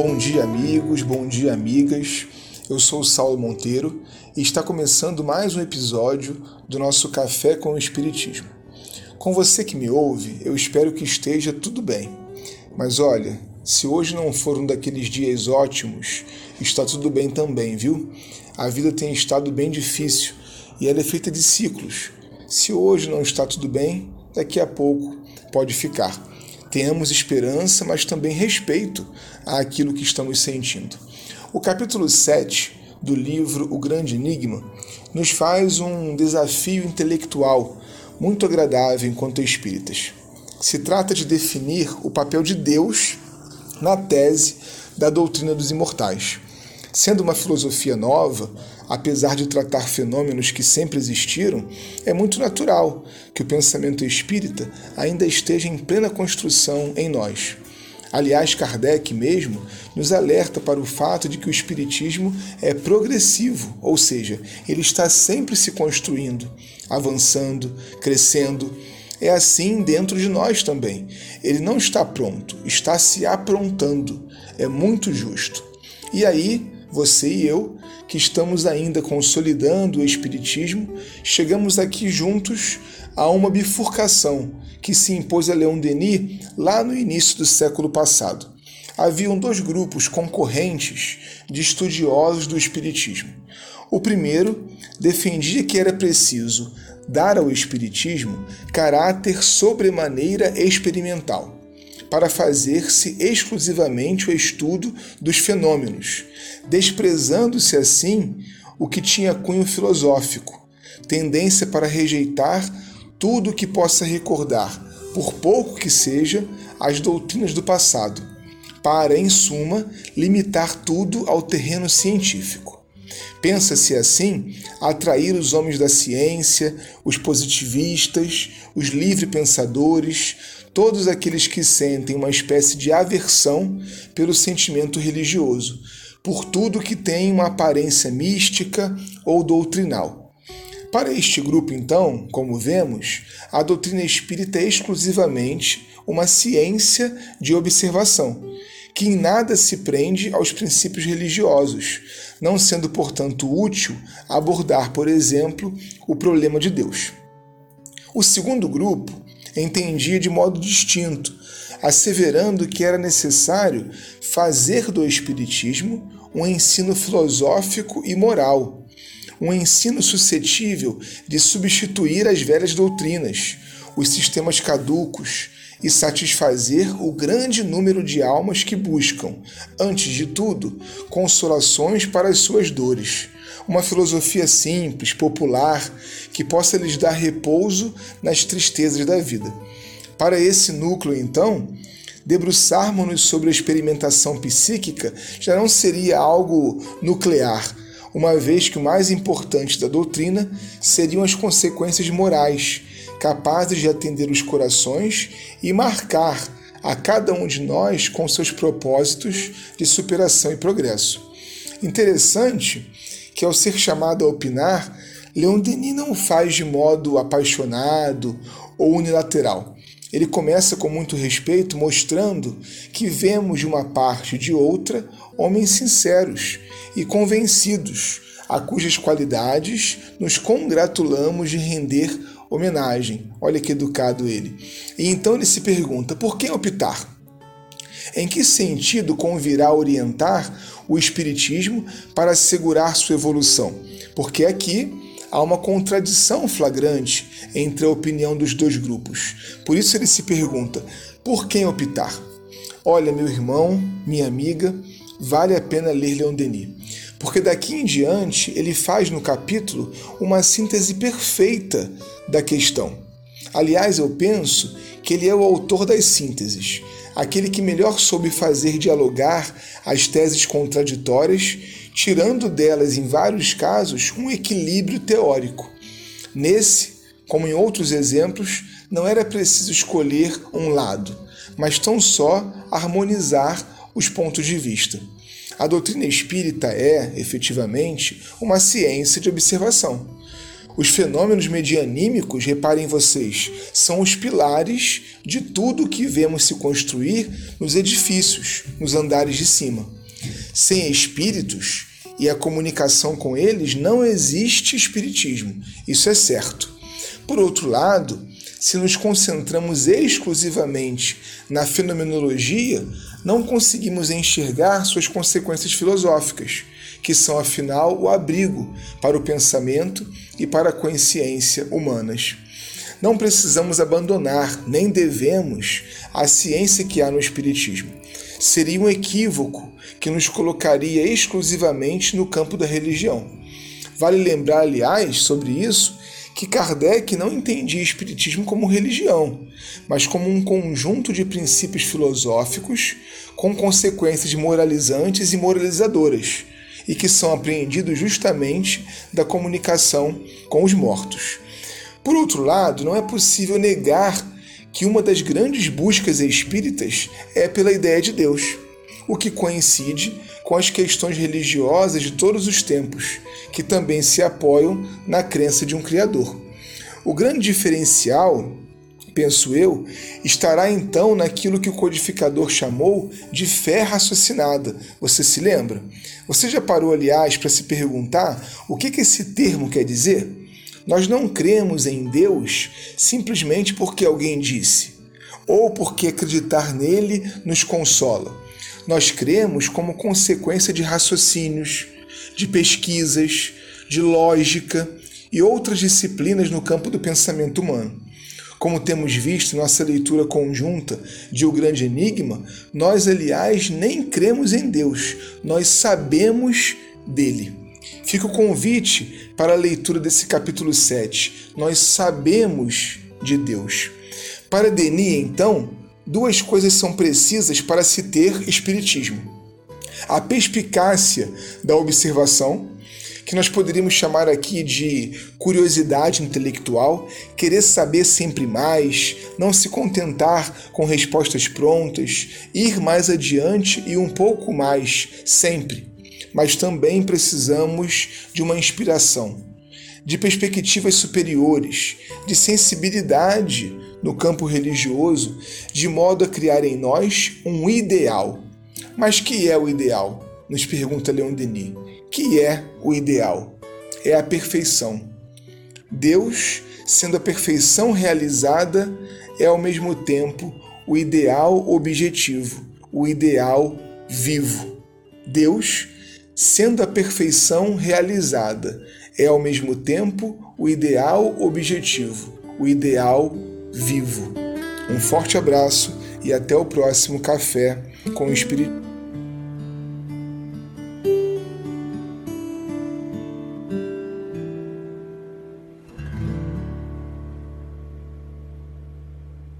Bom dia, amigos, bom dia, amigas. Eu sou o Saulo Monteiro e está começando mais um episódio do nosso Café com o Espiritismo. Com você que me ouve, eu espero que esteja tudo bem. Mas olha, se hoje não for um daqueles dias ótimos, está tudo bem também, viu? A vida tem estado bem difícil e ela é feita de ciclos. Se hoje não está tudo bem, daqui a pouco pode ficar. Tenhamos esperança, mas também respeito àquilo que estamos sentindo. O capítulo 7 do livro O Grande Enigma nos faz um desafio intelectual muito agradável enquanto espíritas. Se trata de definir o papel de Deus na tese da doutrina dos imortais. Sendo uma filosofia nova, apesar de tratar fenômenos que sempre existiram, é muito natural que o pensamento espírita ainda esteja em plena construção em nós. Aliás, Kardec mesmo nos alerta para o fato de que o Espiritismo é progressivo, ou seja, ele está sempre se construindo, avançando, crescendo. É assim dentro de nós também. Ele não está pronto, está se aprontando. É muito justo. E aí, você e eu, que estamos ainda consolidando o Espiritismo, chegamos aqui juntos a uma bifurcação que se impôs a Leon Denis lá no início do século passado. Haviam dois grupos concorrentes de estudiosos do Espiritismo. O primeiro defendia que era preciso dar ao Espiritismo caráter sobremaneira experimental para fazer-se exclusivamente o estudo dos fenômenos, desprezando-se assim o que tinha cunho filosófico, tendência para rejeitar tudo o que possa recordar, por pouco que seja, as doutrinas do passado, para, em suma, limitar tudo ao terreno científico. Pensa-se assim atrair os homens da ciência, os positivistas, os livre-pensadores, todos aqueles que sentem uma espécie de aversão pelo sentimento religioso, por tudo que tem uma aparência mística ou doutrinal. Para este grupo, então, como vemos, a doutrina espírita é exclusivamente uma ciência de observação, que em nada se prende aos princípios religiosos, não sendo, portanto, útil abordar, por exemplo, o problema de Deus. O segundo grupo entendia de modo distinto, asseverando que era necessário fazer do Espiritismo um ensino filosófico e moral, um ensino suscetível de substituir as velhas doutrinas, os sistemas caducos e satisfazer o grande número de almas que buscam, antes de tudo, consolações para as suas dores uma filosofia simples, popular, que possa lhes dar repouso nas tristezas da vida. Para esse núcleo, então, debruçarmos-nos sobre a experimentação psíquica já não seria algo nuclear, uma vez que o mais importante da doutrina seriam as consequências morais, capazes de atender os corações e marcar a cada um de nós com seus propósitos de superação e progresso. Interessante que, ao ser chamado a opinar, Leon Denis não faz de modo apaixonado ou unilateral. Ele começa com muito respeito, mostrando que vemos de uma parte e de outra homens sinceros e convencidos, a cujas qualidades nos congratulamos de render homenagem. Olha que educado ele. E então ele se pergunta: por que optar? Em que sentido convirá orientar o Espiritismo para assegurar sua evolução? Porque aqui há uma contradição flagrante entre a opinião dos dois grupos. Por isso ele se pergunta: por quem optar? Olha, meu irmão, minha amiga, vale a pena ler Leon Denis, porque daqui em diante ele faz no capítulo uma síntese perfeita da questão. Aliás, eu penso que ele é o autor das sínteses aquele que melhor soube fazer dialogar as teses contraditórias, tirando delas, em vários casos, um equilíbrio teórico. Nesse, como em outros exemplos, não era preciso escolher um lado, mas tão só harmonizar os pontos de vista. A doutrina espírita é, efetivamente, uma ciência de observação. Os fenômenos medianímicos, reparem vocês, são os pilares de tudo que vemos se construir nos edifícios, nos andares de cima. Sem espíritos e a comunicação com eles, não existe espiritismo, isso é certo. Por outro lado, se nos concentramos exclusivamente na fenomenologia, não conseguimos enxergar suas consequências filosóficas, que são afinal o abrigo para o pensamento e para a consciência humanas. Não precisamos abandonar, nem devemos, a ciência que há no Espiritismo. Seria um equívoco que nos colocaria exclusivamente no campo da religião. Vale lembrar, aliás, sobre isso, que Kardec não entendia Espiritismo como religião, mas como um conjunto de princípios filosóficos com consequências moralizantes e moralizadoras, e que são apreendidos justamente da comunicação com os mortos. Por outro lado, não é possível negar que uma das grandes buscas espíritas é pela ideia de Deus, o que coincide com as questões religiosas de todos os tempos, que também se apoiam na crença de um Criador. O grande diferencial, penso eu, estará então naquilo que o codificador chamou de fé raciocinada. Você se lembra? Você já parou, aliás, para se perguntar o que, que esse termo quer dizer? Nós não cremos em Deus simplesmente porque alguém disse, ou porque acreditar nele nos consola nós cremos como consequência de raciocínios, de pesquisas, de lógica e outras disciplinas no campo do pensamento humano. Como temos visto em nossa leitura conjunta de O Grande Enigma, nós, aliás, nem cremos em Deus, nós sabemos dele. Fica o convite para a leitura desse capítulo 7. Nós sabemos de Deus. Para Denis, então, duas coisas são precisas para se ter espiritismo: a perspicácia da observação, que nós poderíamos chamar aqui de curiosidade intelectual, querer saber sempre mais, não se contentar com respostas prontas, ir mais adiante e um pouco mais, sempre. Mas também precisamos de uma inspiração, de perspectivas superiores, de sensibilidade no campo religioso, de modo a criar em nós um ideal. Mas que é o ideal? Nos pergunta Leon Denis. Que é o ideal? É a perfeição. Deus, sendo a perfeição realizada, é ao mesmo tempo o ideal objetivo, o ideal vivo. Deus, sendo a perfeição realizada, é ao mesmo tempo o ideal objetivo, o ideal vivo. Um forte abraço e até o próximo Café com o Espírito.